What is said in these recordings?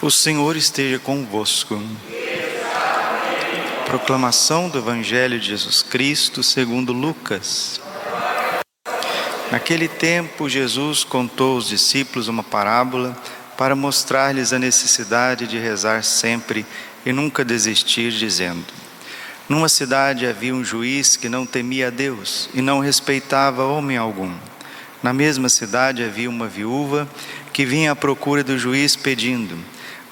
O Senhor esteja convosco. Proclamação do Evangelho de Jesus Cristo segundo Lucas. Naquele tempo, Jesus contou aos discípulos uma parábola para mostrar-lhes a necessidade de rezar sempre e nunca desistir, dizendo: Numa cidade havia um juiz que não temia a Deus e não respeitava homem algum. Na mesma cidade havia uma viúva que vinha à procura do juiz pedindo: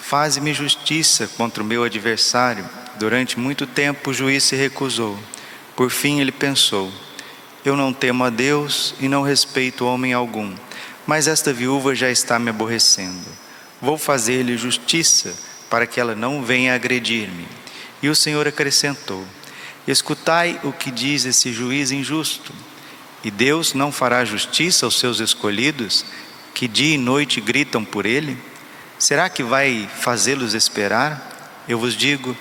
Faze-me justiça contra o meu adversário. Durante muito tempo o juiz se recusou. Por fim ele pensou: Eu não temo a Deus e não respeito homem algum, mas esta viúva já está me aborrecendo. Vou fazer-lhe justiça para que ela não venha agredir-me. E o Senhor acrescentou: Escutai o que diz esse juiz injusto. E Deus não fará justiça aos seus escolhidos, que dia e noite gritam por ele? Será que vai fazê-los esperar? Eu vos digo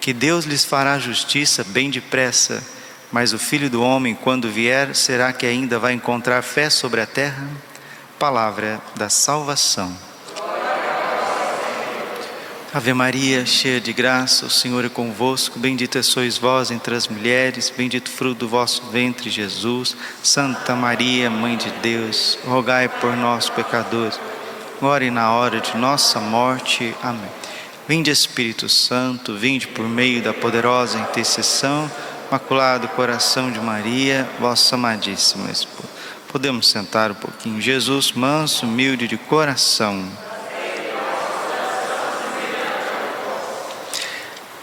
que Deus lhes fará justiça bem depressa, mas o filho do homem, quando vier, será que ainda vai encontrar fé sobre a terra? Palavra da salvação. Ave Maria, cheia de graça, o Senhor é convosco. Bendita sois vós entre as mulheres, bendito fruto do vosso ventre, Jesus. Santa Maria, Mãe de Deus, rogai por nós, pecadores agora e na hora de nossa morte. Amém. Vinde Espírito Santo, vinde por meio da poderosa intercessão, Maculado Coração de Maria, vossa amadíssima esposa. Podemos sentar um pouquinho. Jesus, manso, humilde de coração.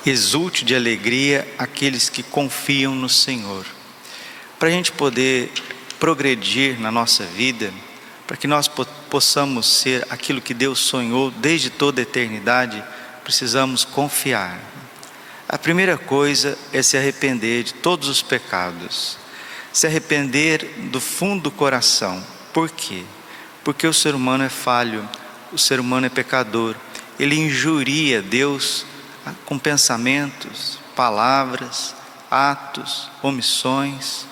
Exulte de alegria aqueles que confiam no Senhor. Para a gente poder progredir na nossa vida, para que nós possamos ser aquilo que Deus sonhou desde toda a eternidade, precisamos confiar. A primeira coisa é se arrepender de todos os pecados, se arrepender do fundo do coração. Por quê? Porque o ser humano é falho, o ser humano é pecador, ele injuria Deus com pensamentos, palavras, atos, omissões.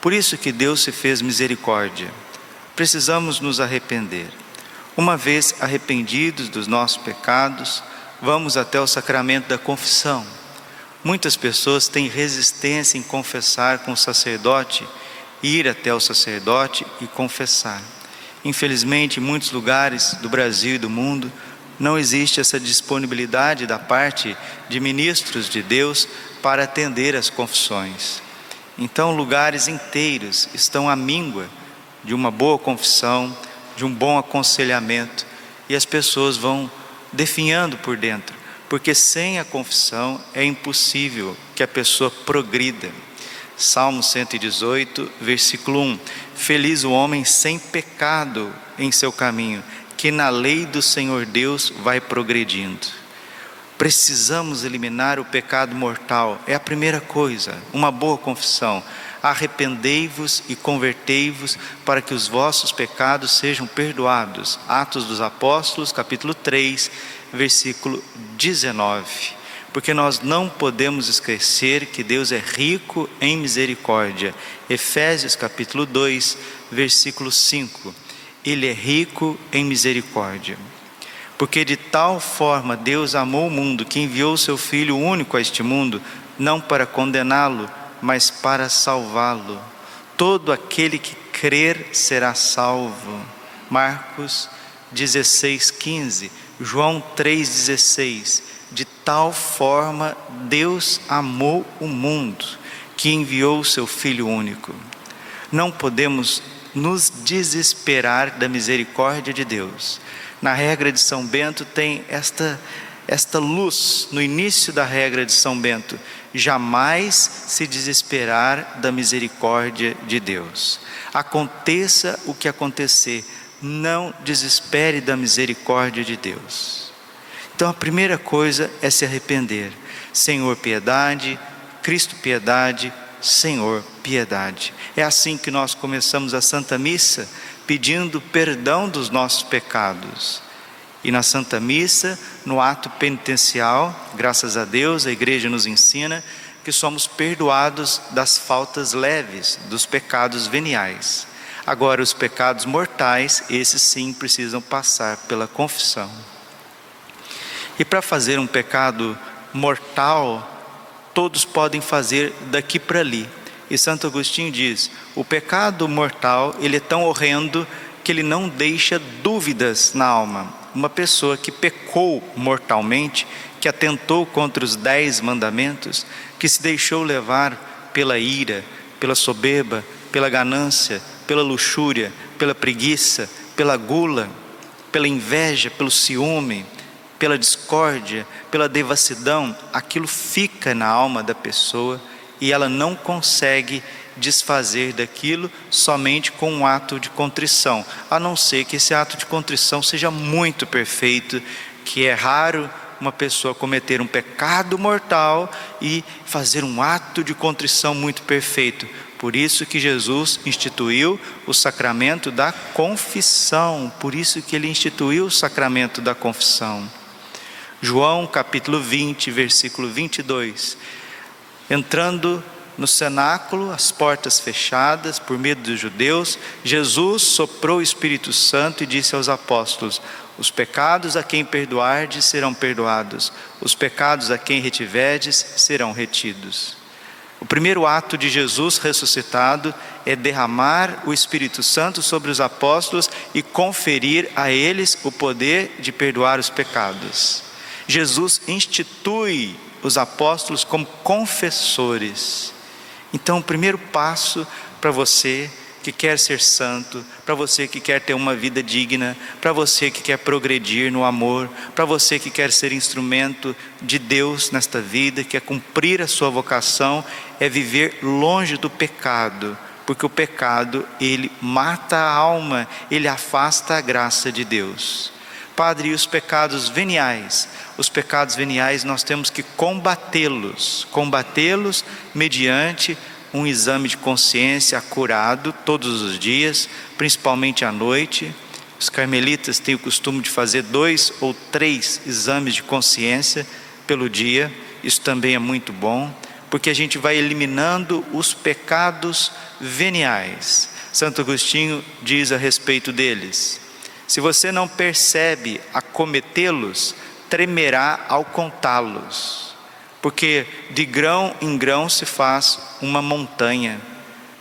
Por isso que Deus se fez misericórdia precisamos nos arrepender. Uma vez arrependidos dos nossos pecados, vamos até o sacramento da confissão. Muitas pessoas têm resistência em confessar com o sacerdote, ir até o sacerdote e confessar. Infelizmente, em muitos lugares do Brasil e do mundo, não existe essa disponibilidade da parte de ministros de Deus para atender as confissões. Então, lugares inteiros estão à míngua de uma boa confissão, de um bom aconselhamento, e as pessoas vão definhando por dentro, porque sem a confissão é impossível que a pessoa progrida. Salmo 118, versículo 1: Feliz o homem sem pecado em seu caminho, que na lei do Senhor Deus vai progredindo. Precisamos eliminar o pecado mortal, é a primeira coisa, uma boa confissão arrependei-vos e convertei-vos para que os vossos pecados sejam perdoados. Atos dos Apóstolos, capítulo 3, versículo 19. Porque nós não podemos esquecer que Deus é rico em misericórdia. Efésios capítulo 2, versículo 5. Ele é rico em misericórdia. Porque de tal forma Deus amou o mundo que enviou o seu Filho único a este mundo, não para condená-lo, mas para salvá-lo. Todo aquele que crer será salvo. Marcos 16, 15, João 3,16. De tal forma Deus amou o mundo que enviou o seu Filho único. Não podemos nos desesperar da misericórdia de Deus. Na regra de São Bento tem esta esta luz no início da regra de São Bento, jamais se desesperar da misericórdia de Deus. Aconteça o que acontecer, não desespere da misericórdia de Deus. Então a primeira coisa é se arrepender. Senhor, piedade, Cristo, piedade, Senhor, piedade. É assim que nós começamos a Santa Missa, pedindo perdão dos nossos pecados. E na Santa Missa, no ato penitencial, graças a Deus, a igreja nos ensina que somos perdoados das faltas leves, dos pecados veniais. Agora, os pecados mortais, esses sim precisam passar pela confissão. E para fazer um pecado mortal, todos podem fazer daqui para ali. E Santo Agostinho diz: o pecado mortal ele é tão horrendo que ele não deixa dúvidas na alma. Uma pessoa que pecou mortalmente, que atentou contra os dez mandamentos, que se deixou levar pela ira, pela soberba, pela ganância, pela luxúria, pela preguiça, pela gula, pela inveja, pelo ciúme, pela discórdia, pela devassidão, aquilo fica na alma da pessoa e ela não consegue desfazer daquilo somente com um ato de contrição, a não ser que esse ato de contrição seja muito perfeito, que é raro uma pessoa cometer um pecado mortal e fazer um ato de contrição muito perfeito. Por isso que Jesus instituiu o sacramento da confissão, por isso que ele instituiu o sacramento da confissão. João capítulo 20, versículo 22. Entrando no cenáculo, as portas fechadas, por medo dos judeus, Jesus soprou o Espírito Santo e disse aos apóstolos: Os pecados a quem perdoardes serão perdoados, os pecados a quem retiverdes serão retidos. O primeiro ato de Jesus ressuscitado é derramar o Espírito Santo sobre os apóstolos e conferir a eles o poder de perdoar os pecados. Jesus institui os apóstolos como confessores. Então, o primeiro passo para você que quer ser santo, para você que quer ter uma vida digna, para você que quer progredir no amor, para você que quer ser instrumento de Deus nesta vida, quer cumprir a sua vocação, é viver longe do pecado, porque o pecado ele mata a alma, ele afasta a graça de Deus. Padre, e os pecados veniais? Os pecados veniais nós temos que combatê-los, combatê-los mediante um exame de consciência acurado todos os dias, principalmente à noite. Os carmelitas têm o costume de fazer dois ou três exames de consciência pelo dia, isso também é muito bom, porque a gente vai eliminando os pecados veniais. Santo Agostinho diz a respeito deles: se você não percebe a cometê-los, tremerá ao contá-los, porque de grão em grão se faz uma montanha,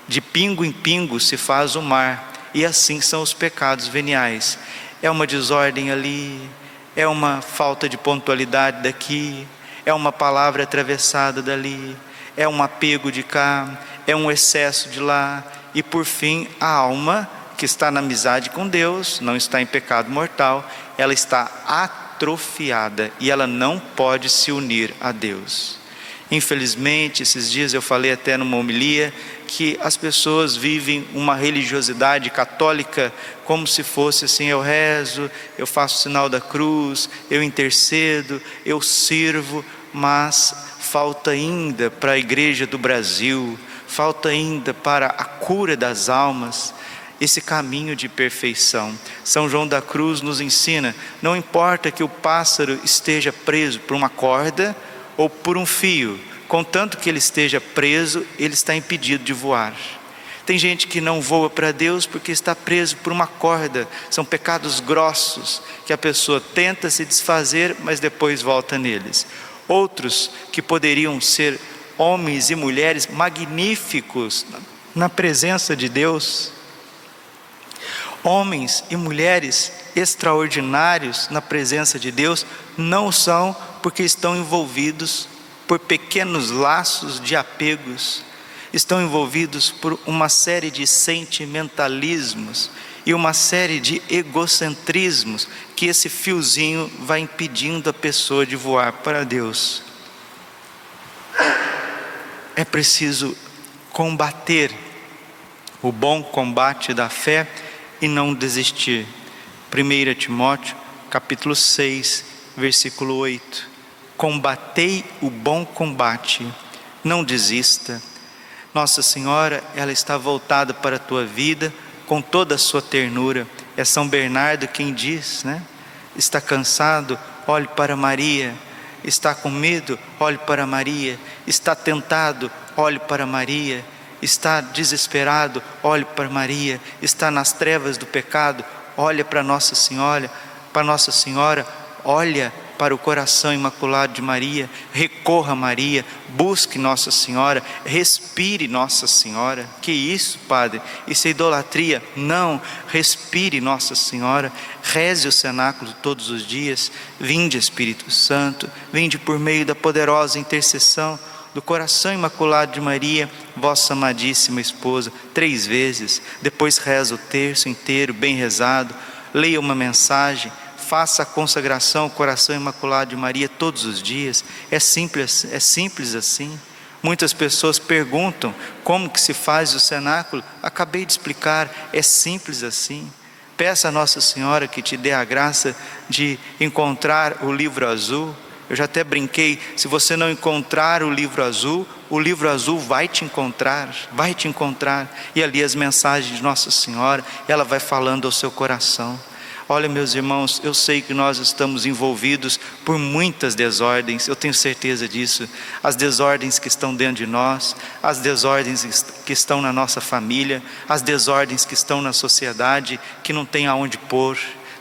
de pingo em pingo se faz o mar, e assim são os pecados veniais. É uma desordem ali, é uma falta de pontualidade daqui, é uma palavra atravessada dali, é um apego de cá, é um excesso de lá, e por fim a alma que está na amizade com Deus, não está em pecado mortal, ela está atrofiada e ela não pode se unir a Deus. Infelizmente, esses dias eu falei até numa homilia que as pessoas vivem uma religiosidade católica como se fosse assim: eu rezo, eu faço o sinal da cruz, eu intercedo, eu sirvo, mas falta ainda para a igreja do Brasil, falta ainda para a cura das almas, esse caminho de perfeição. São João da Cruz nos ensina: não importa que o pássaro esteja preso por uma corda ou por um fio, contanto que ele esteja preso, ele está impedido de voar. Tem gente que não voa para Deus porque está preso por uma corda. São pecados grossos que a pessoa tenta se desfazer, mas depois volta neles. Outros que poderiam ser homens e mulheres magníficos na presença de Deus, homens e mulheres extraordinários na presença de Deus não são porque estão envolvidos por pequenos laços de apegos, estão envolvidos por uma série de sentimentalismos e uma série de egocentrismos que esse fiozinho vai impedindo a pessoa de voar para Deus. É preciso combater o bom combate da fé e não desistir. 1 Timóteo, capítulo 6, versículo 8. Combatei o bom combate, não desista. Nossa Senhora, ela está voltada para a tua vida com toda a sua ternura. É São Bernardo quem diz, né? Está cansado? Olhe para Maria. Está com medo? Olhe para Maria. Está tentado? Olhe para Maria está desesperado, olhe para Maria, está nas trevas do pecado, olha para Nossa Senhora, para Nossa Senhora, olha para o coração imaculado de Maria, recorra a Maria, busque Nossa Senhora, respire Nossa Senhora. Que isso, Padre? Isso é idolatria? Não, respire Nossa Senhora, reze o cenáculo todos os dias, vinde Espírito Santo, vinde por meio da poderosa intercessão do coração imaculado de Maria, vossa amadíssima esposa, três vezes, depois reza o terço inteiro, bem rezado, leia uma mensagem, faça a consagração ao coração imaculado de Maria todos os dias. É simples, é simples assim. Muitas pessoas perguntam como que se faz o cenáculo. Acabei de explicar, é simples assim. Peça a Nossa Senhora que te dê a graça de encontrar o livro azul, eu já até brinquei: se você não encontrar o livro azul, o livro azul vai te encontrar, vai te encontrar. E ali as mensagens de Nossa Senhora, ela vai falando ao seu coração. Olha, meus irmãos, eu sei que nós estamos envolvidos por muitas desordens, eu tenho certeza disso. As desordens que estão dentro de nós, as desordens que estão na nossa família, as desordens que estão na sociedade, que não tem aonde pôr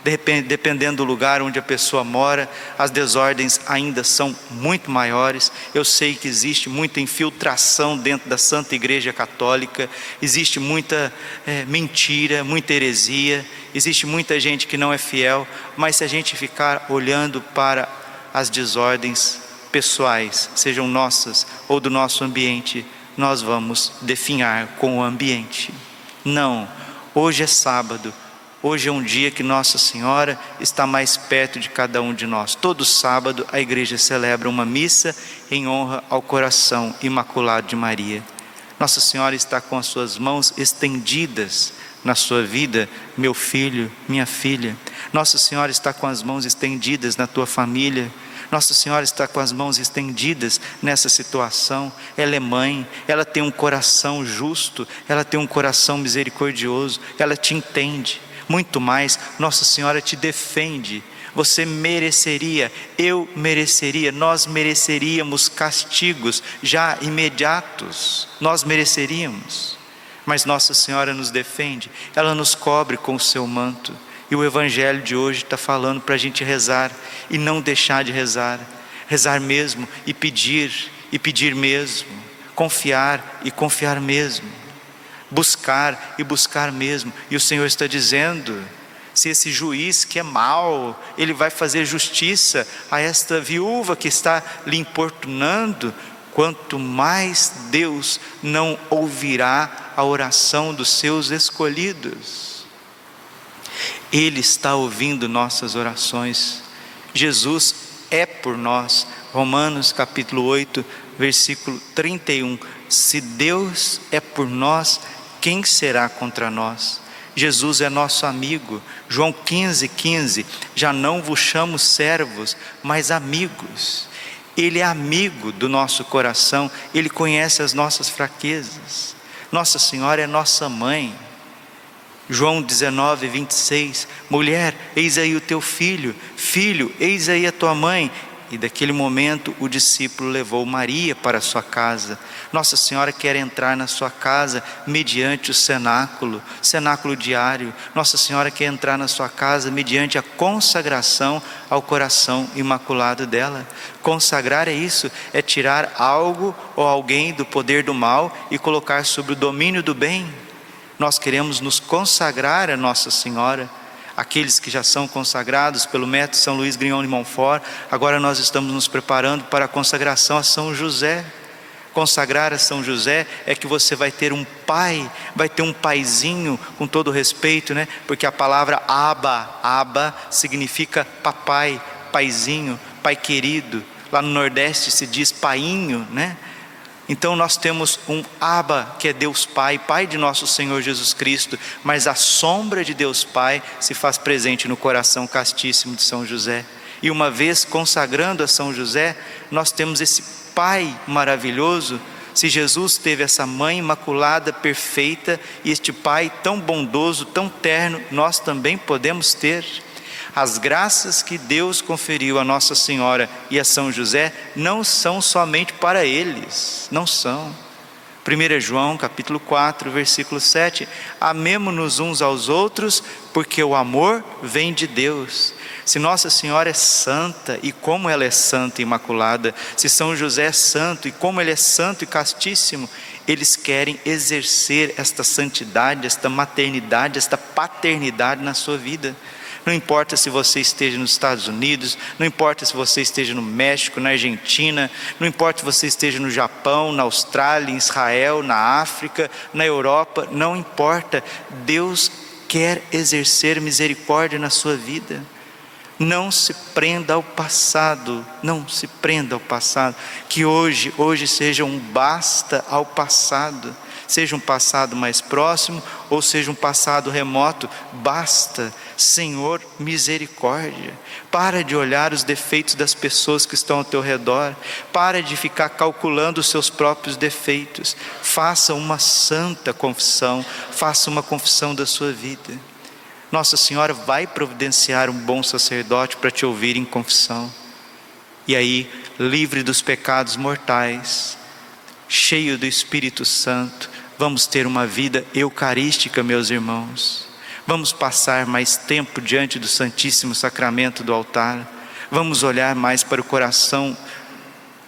dependendo do lugar onde a pessoa mora, as desordens ainda são muito maiores. Eu sei que existe muita infiltração dentro da Santa Igreja Católica, existe muita é, mentira, muita heresia, existe muita gente que não é fiel, mas se a gente ficar olhando para as desordens pessoais, sejam nossas ou do nosso ambiente, nós vamos definhar com o ambiente. Não, hoje é sábado, Hoje é um dia que Nossa Senhora está mais perto de cada um de nós. Todo sábado a igreja celebra uma missa em honra ao coração imaculado de Maria. Nossa Senhora está com as suas mãos estendidas na sua vida, meu filho, minha filha. Nossa Senhora está com as mãos estendidas na tua família. Nossa Senhora está com as mãos estendidas nessa situação. Ela é mãe, ela tem um coração justo, ela tem um coração misericordioso, ela te entende muito mais, Nossa Senhora te defende. Você mereceria, eu mereceria, nós mereceríamos castigos já imediatos, nós mereceríamos. Mas Nossa Senhora nos defende, ela nos cobre com o seu manto. E o Evangelho de hoje está falando para a gente rezar e não deixar de rezar, rezar mesmo e pedir, e pedir mesmo, confiar e confiar mesmo buscar e buscar mesmo. E o Senhor está dizendo: se esse juiz que é mau, ele vai fazer justiça a esta viúva que está lhe importunando, quanto mais Deus não ouvirá a oração dos seus escolhidos. Ele está ouvindo nossas orações. Jesus é por nós. Romanos capítulo 8, versículo 31. Se Deus é por nós, quem será contra nós? Jesus é nosso amigo. João 15, 15. Já não vos chamo servos, mas amigos. Ele é amigo do nosso coração, ele conhece as nossas fraquezas. Nossa Senhora é nossa mãe. João 19, 26. Mulher, eis aí o teu filho. Filho, eis aí a tua mãe. E daquele momento o discípulo levou Maria para sua casa. Nossa Senhora quer entrar na sua casa mediante o cenáculo, cenáculo diário. Nossa Senhora quer entrar na sua casa mediante a consagração ao coração imaculado dela. Consagrar é isso, é tirar algo ou alguém do poder do mal e colocar sobre o domínio do bem. Nós queremos nos consagrar a Nossa Senhora aqueles que já são consagrados pelo método São Luís Grignon de Montfort, agora nós estamos nos preparando para a consagração a São José. Consagrar a São José é que você vai ter um pai, vai ter um paizinho, com todo respeito, né? Porque a palavra aba, aba significa papai, paizinho, pai querido. Lá no Nordeste se diz painho, né? Então nós temos um Abba, que é Deus Pai, Pai de nosso Senhor Jesus Cristo, mas a sombra de Deus Pai se faz presente no coração castíssimo de São José. E uma vez consagrando a São José, nós temos esse Pai maravilhoso. Se Jesus teve essa mãe imaculada, perfeita, e este Pai tão bondoso, tão terno, nós também podemos ter. As graças que Deus conferiu a Nossa Senhora e a São José não são somente para eles, não são. 1 João capítulo 4, versículo 7, amemo-nos uns aos outros, porque o amor vem de Deus. Se Nossa Senhora é santa, e como ela é santa e imaculada, se São José é santo, e como ele é santo e castíssimo, eles querem exercer esta santidade, esta maternidade, esta paternidade na sua vida. Não importa se você esteja nos Estados Unidos, não importa se você esteja no México, na Argentina, não importa se você esteja no Japão, na Austrália, em Israel, na África, na Europa, não importa. Deus quer exercer misericórdia na sua vida. Não se prenda ao passado, não se prenda ao passado. Que hoje, hoje seja um basta ao passado seja um passado mais próximo ou seja um passado remoto, basta, Senhor, misericórdia. Para de olhar os defeitos das pessoas que estão ao teu redor, para de ficar calculando os seus próprios defeitos. Faça uma santa confissão, faça uma confissão da sua vida. Nossa Senhora vai providenciar um bom sacerdote para te ouvir em confissão. E aí, livre dos pecados mortais, cheio do Espírito Santo, Vamos ter uma vida eucarística, meus irmãos. Vamos passar mais tempo diante do Santíssimo Sacramento do altar. Vamos olhar mais para o coração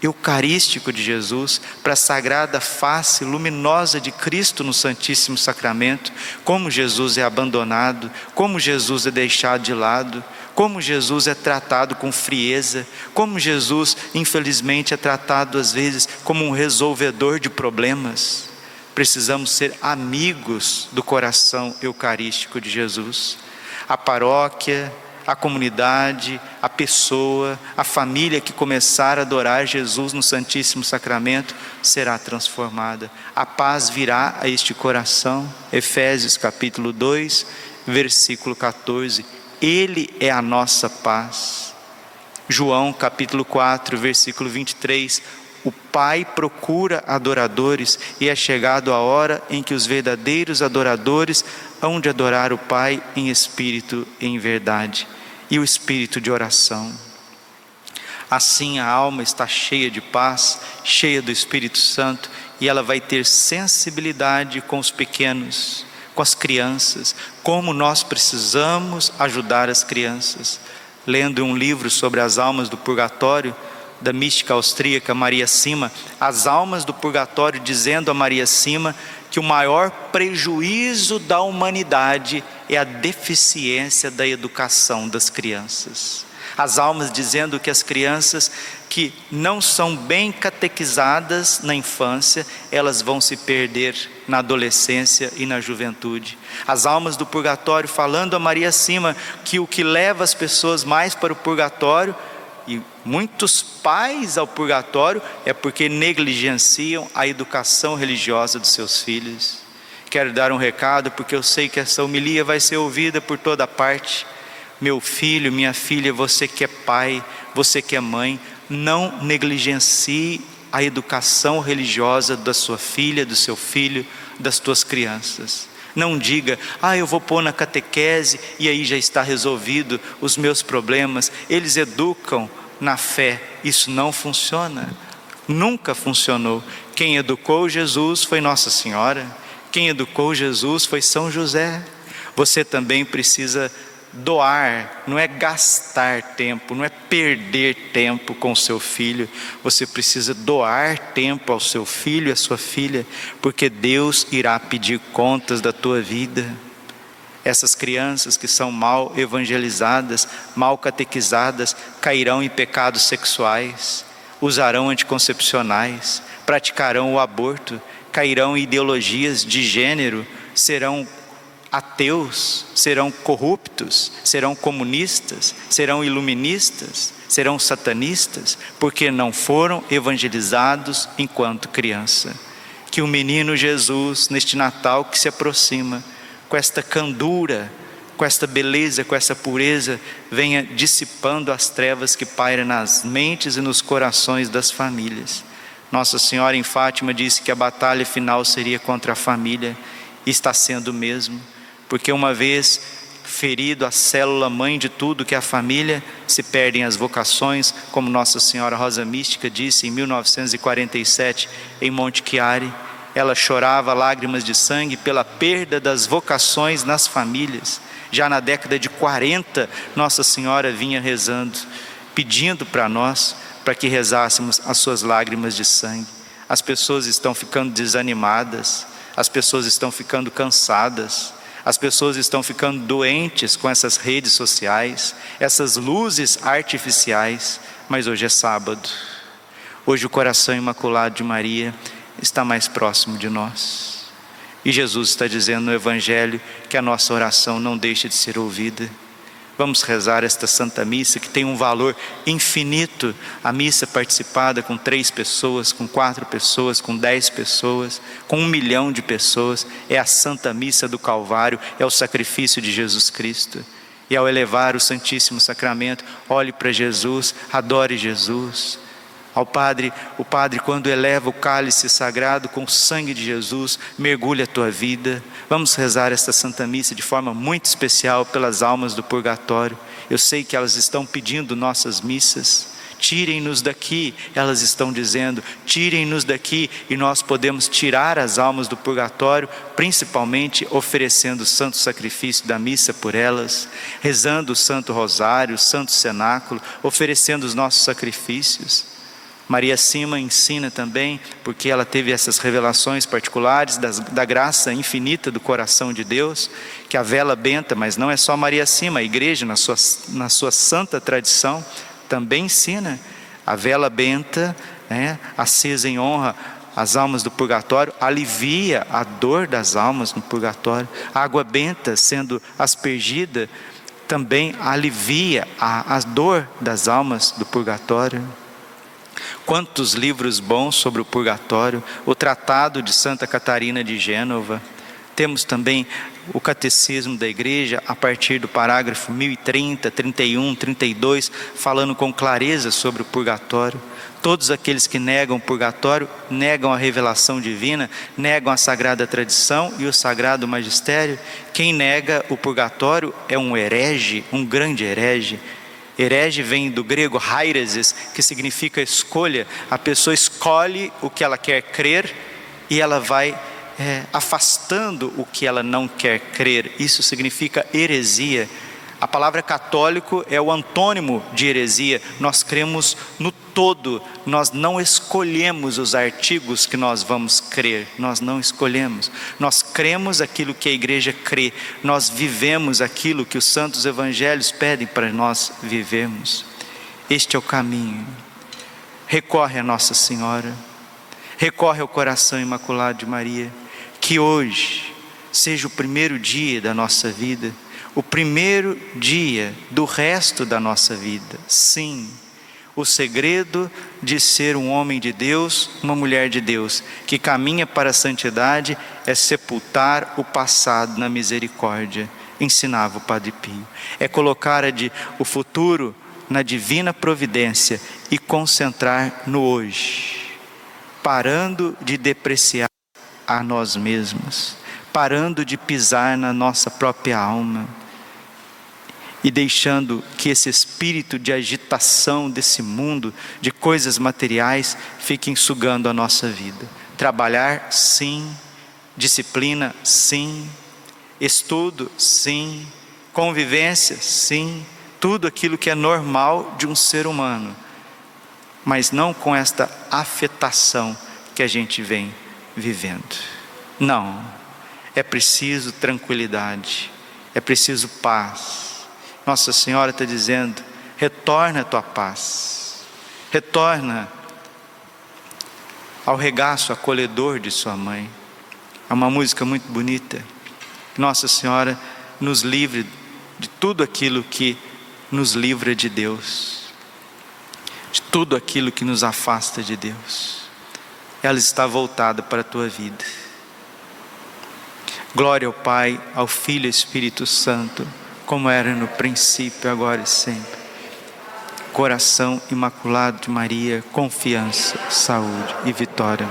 eucarístico de Jesus, para a sagrada face luminosa de Cristo no Santíssimo Sacramento, como Jesus é abandonado, como Jesus é deixado de lado, como Jesus é tratado com frieza, como Jesus, infelizmente, é tratado às vezes como um resolvedor de problemas precisamos ser amigos do coração eucarístico de Jesus. A paróquia, a comunidade, a pessoa, a família que começar a adorar Jesus no Santíssimo Sacramento será transformada. A paz virá a este coração. Efésios capítulo 2, versículo 14. Ele é a nossa paz. João capítulo 4, versículo 23 o Pai procura adoradores e é chegado a hora em que os verdadeiros adoradores hão de adorar o Pai em espírito e em verdade, e o espírito de oração. Assim a alma está cheia de paz, cheia do Espírito Santo, e ela vai ter sensibilidade com os pequenos, com as crianças, como nós precisamos ajudar as crianças. Lendo um livro sobre as almas do purgatório, da mística austríaca Maria Sima, as almas do purgatório, dizendo a Maria Sima que o maior prejuízo da humanidade é a deficiência da educação das crianças. As almas dizendo que as crianças que não são bem catequizadas na infância, elas vão se perder na adolescência e na juventude. As almas do purgatório falando a Maria Sima que o que leva as pessoas mais para o purgatório e muitos pais ao purgatório é porque negligenciam a educação religiosa dos seus filhos. Quero dar um recado porque eu sei que essa homilia vai ser ouvida por toda parte. Meu filho, minha filha, você que é pai, você que é mãe, não negligencie a educação religiosa da sua filha, do seu filho, das tuas crianças. Não diga, ah, eu vou pôr na catequese e aí já está resolvido os meus problemas. Eles educam na fé. Isso não funciona. Nunca funcionou. Quem educou Jesus foi Nossa Senhora. Quem educou Jesus foi São José. Você também precisa doar, não é gastar tempo, não é perder tempo com seu filho. Você precisa doar tempo ao seu filho e à sua filha, porque Deus irá pedir contas da tua vida. Essas crianças que são mal evangelizadas, mal catequizadas, cairão em pecados sexuais, usarão anticoncepcionais, praticarão o aborto, cairão em ideologias de gênero, serão ateus, serão corruptos, serão comunistas, serão iluministas, serão satanistas, porque não foram evangelizados enquanto criança. Que o menino Jesus, neste Natal que se aproxima, com esta candura, com esta beleza, com essa pureza, venha dissipando as trevas que pairam nas mentes e nos corações das famílias. Nossa Senhora em Fátima disse que a batalha final seria contra a família, e está sendo mesmo porque uma vez ferido a célula mãe de tudo que é a família, se perdem as vocações, como Nossa Senhora Rosa Mística disse em 1947 em Monte Chiari, ela chorava lágrimas de sangue pela perda das vocações nas famílias. Já na década de 40, Nossa Senhora vinha rezando, pedindo para nós para que rezássemos as suas lágrimas de sangue. As pessoas estão ficando desanimadas, as pessoas estão ficando cansadas, as pessoas estão ficando doentes com essas redes sociais, essas luzes artificiais, mas hoje é sábado. Hoje o coração imaculado de Maria está mais próximo de nós. E Jesus está dizendo no Evangelho que a nossa oração não deixa de ser ouvida. Vamos rezar esta Santa Missa que tem um valor infinito. A missa participada com três pessoas, com quatro pessoas, com dez pessoas, com um milhão de pessoas. É a Santa Missa do Calvário, é o sacrifício de Jesus Cristo. E ao elevar o Santíssimo Sacramento, olhe para Jesus, adore Jesus, ao Padre, o Padre, quando eleva o cálice sagrado com o sangue de Jesus, mergulha a tua vida. Vamos rezar esta Santa Missa de forma muito especial pelas almas do purgatório. Eu sei que elas estão pedindo nossas missas. Tirem-nos daqui, elas estão dizendo, tirem-nos daqui, e nós podemos tirar as almas do purgatório, principalmente oferecendo o santo sacrifício da missa por elas, rezando o Santo Rosário, o Santo Cenáculo, oferecendo os nossos sacrifícios. Maria Sima ensina também, porque ela teve essas revelações particulares das, da graça infinita do coração de Deus, que a vela benta, mas não é só Maria Sima, a igreja, na sua, na sua santa tradição, também ensina. A vela benta, né, acesa em honra às almas do purgatório, alivia a dor das almas no purgatório. A água benta, sendo aspergida, também alivia a, a dor das almas do purgatório. Quantos livros bons sobre o purgatório, o Tratado de Santa Catarina de Gênova. Temos também o Catecismo da Igreja, a partir do parágrafo 1030, 31, 32, falando com clareza sobre o purgatório. Todos aqueles que negam o purgatório negam a revelação divina, negam a sagrada tradição e o sagrado magistério. Quem nega o purgatório é um herege, um grande herege. Herege vem do grego haireses, que significa escolha. A pessoa escolhe o que ela quer crer e ela vai é, afastando o que ela não quer crer. Isso significa heresia. A palavra católico é o antônimo de heresia. Nós cremos no todo, nós não escolhemos os artigos que nós vamos crer, nós não escolhemos. Nós cremos aquilo que a igreja crê, nós vivemos aquilo que os santos evangelhos pedem para nós vivemos. Este é o caminho. Recorre a Nossa Senhora, recorre ao coração imaculado de Maria, que hoje seja o primeiro dia da nossa vida o primeiro dia do resto da nossa vida. Sim, o segredo de ser um homem de Deus, uma mulher de Deus, que caminha para a santidade, é sepultar o passado na misericórdia, ensinava o Padre Pio. É colocar o futuro na divina providência e concentrar no hoje, parando de depreciar a nós mesmos, parando de pisar na nossa própria alma e deixando que esse espírito de agitação desse mundo, de coisas materiais, fiquem sugando a nossa vida. Trabalhar, sim. Disciplina, sim. Estudo, sim. Convivência, sim. Tudo aquilo que é normal de um ser humano, mas não com esta afetação que a gente vem vivendo. Não. É preciso tranquilidade, é preciso paz nossa Senhora está dizendo: retorna a tua paz, retorna ao regaço acolhedor de sua mãe. É uma música muito bonita. Nossa Senhora nos livre de tudo aquilo que nos livra de Deus, de tudo aquilo que nos afasta de Deus. Ela está voltada para a tua vida. Glória ao Pai, ao Filho e Espírito Santo como era no princípio, agora e sempre. Coração imaculado de Maria, confiança, saúde e vitória.